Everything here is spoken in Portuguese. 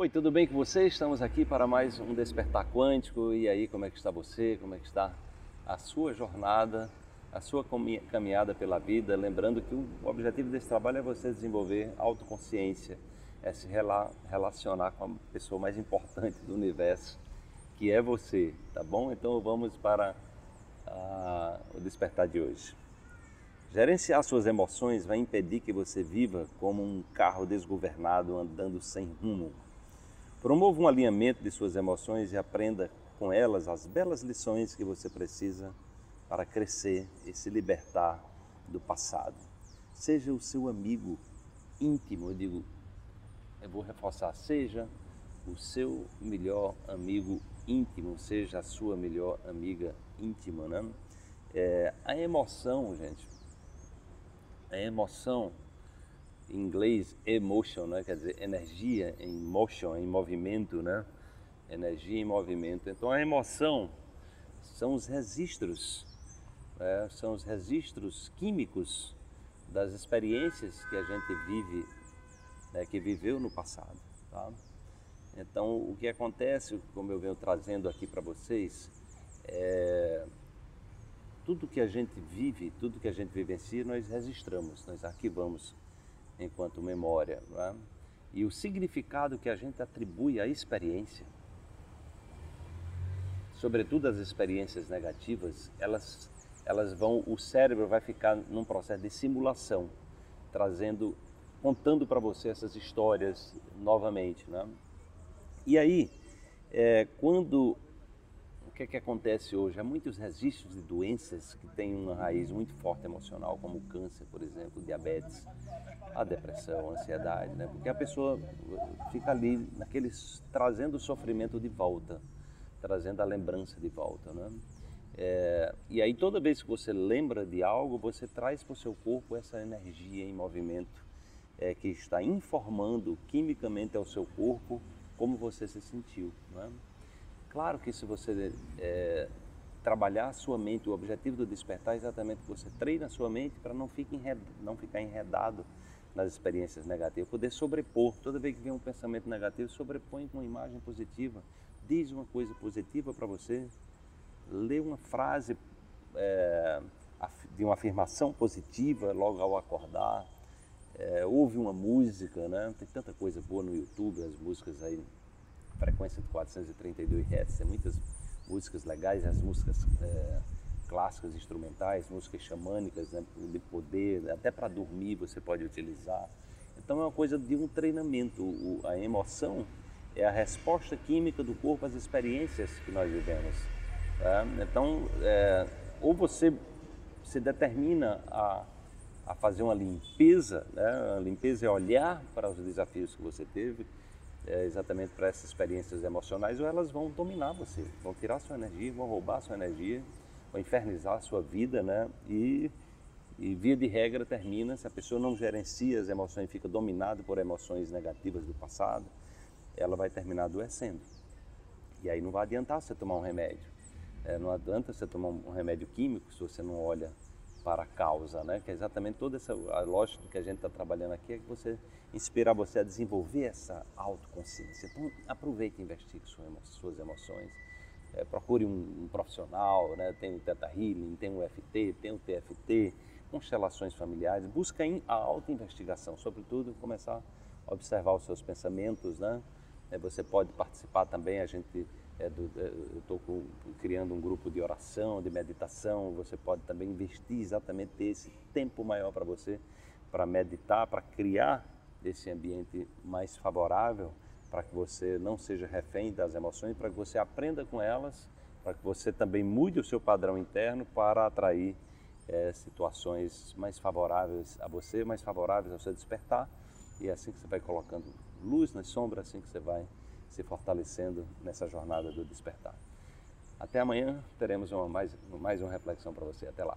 Oi, tudo bem com você? Estamos aqui para mais um Despertar Quântico. E aí, como é que está você? Como é que está a sua jornada, a sua caminhada pela vida? Lembrando que o objetivo desse trabalho é você desenvolver autoconsciência, é se relacionar com a pessoa mais importante do universo, que é você, tá bom? Então vamos para uh, o despertar de hoje. Gerenciar suas emoções vai impedir que você viva como um carro desgovernado andando sem rumo Promova um alinhamento de suas emoções e aprenda com elas as belas lições que você precisa para crescer e se libertar do passado. Seja o seu amigo íntimo, eu digo, eu vou reforçar, seja o seu melhor amigo íntimo, seja a sua melhor amiga íntima, né? É, a emoção, gente, a emoção em inglês emotion, né? quer dizer energia em motion, em movimento, né? energia em movimento. Então a emoção são os registros, né? são os registros químicos das experiências que a gente vive, né? que viveu no passado. Tá? Então o que acontece, como eu venho trazendo aqui para vocês, é tudo que a gente vive, tudo que a gente vivencia, nós registramos, nós arquivamos enquanto memória. É? E o significado que a gente atribui à experiência, sobretudo as experiências negativas, elas, elas vão, o cérebro vai ficar num processo de simulação, trazendo, contando para você essas histórias novamente. Né? E aí, é, quando que é que acontece hoje? Há muitos registros de doenças que têm uma raiz muito forte emocional, como o câncer, por exemplo, diabetes, a depressão, a ansiedade, né? Porque a pessoa fica ali naqueles trazendo o sofrimento de volta, trazendo a lembrança de volta, né? É, e aí toda vez que você lembra de algo, você traz para o seu corpo essa energia em movimento é, que está informando quimicamente ao seu corpo como você se sentiu, né? Claro que se você é, trabalhar a sua mente, o objetivo do despertar é exatamente que você treine a sua mente para não, não ficar enredado nas experiências negativas, poder sobrepor. Toda vez que vem um pensamento negativo, sobrepõe com uma imagem positiva. Diz uma coisa positiva para você, lê uma frase é, de uma afirmação positiva logo ao acordar, é, ouve uma música, né? Tem tanta coisa boa no YouTube, as músicas aí frequência de 432 Hz, tem muitas músicas legais, as músicas é, clássicas, instrumentais, músicas xamânicas, né, de poder, até para dormir você pode utilizar. Então é uma coisa de um treinamento. O, a emoção é a resposta química do corpo às experiências que nós vivemos. Tá? Então, é, ou você se determina a, a fazer uma limpeza, né? a limpeza é olhar para os desafios que você teve, é, exatamente para essas experiências emocionais, ou elas vão dominar você, vão tirar sua energia, vão roubar sua energia, vão infernizar sua vida, né? E, e via de regra termina, se a pessoa não gerencia as emoções fica dominada por emoções negativas do passado, ela vai terminar adoecendo. E aí não vai adiantar você tomar um remédio. É, não adianta você tomar um remédio químico se você não olha para a causa, né? Que é exatamente toda essa a lógica que a gente está trabalhando aqui é que você inspirar você a desenvolver essa autoconsciência. Então aproveite e investigue suas emoções. É, procure um, um, profissional, né? Tem o Teta Healing, tem o FT, tem o TFT, constelações familiares. Busca a auto-investigação, sobretudo começar a observar os seus pensamentos, né? É, você pode participar também, a gente é do, é, eu estou criando um grupo de oração, de meditação. Você pode também investir exatamente esse tempo maior para você, para meditar, para criar esse ambiente mais favorável, para que você não seja refém das emoções, para que você aprenda com elas, para que você também mude o seu padrão interno para atrair é, situações mais favoráveis a você, mais favoráveis ao seu despertar. E é assim que você vai colocando luz nas sombras, assim que você vai se fortalecendo nessa jornada do despertar. Até amanhã teremos uma mais, mais uma reflexão para você. Até lá.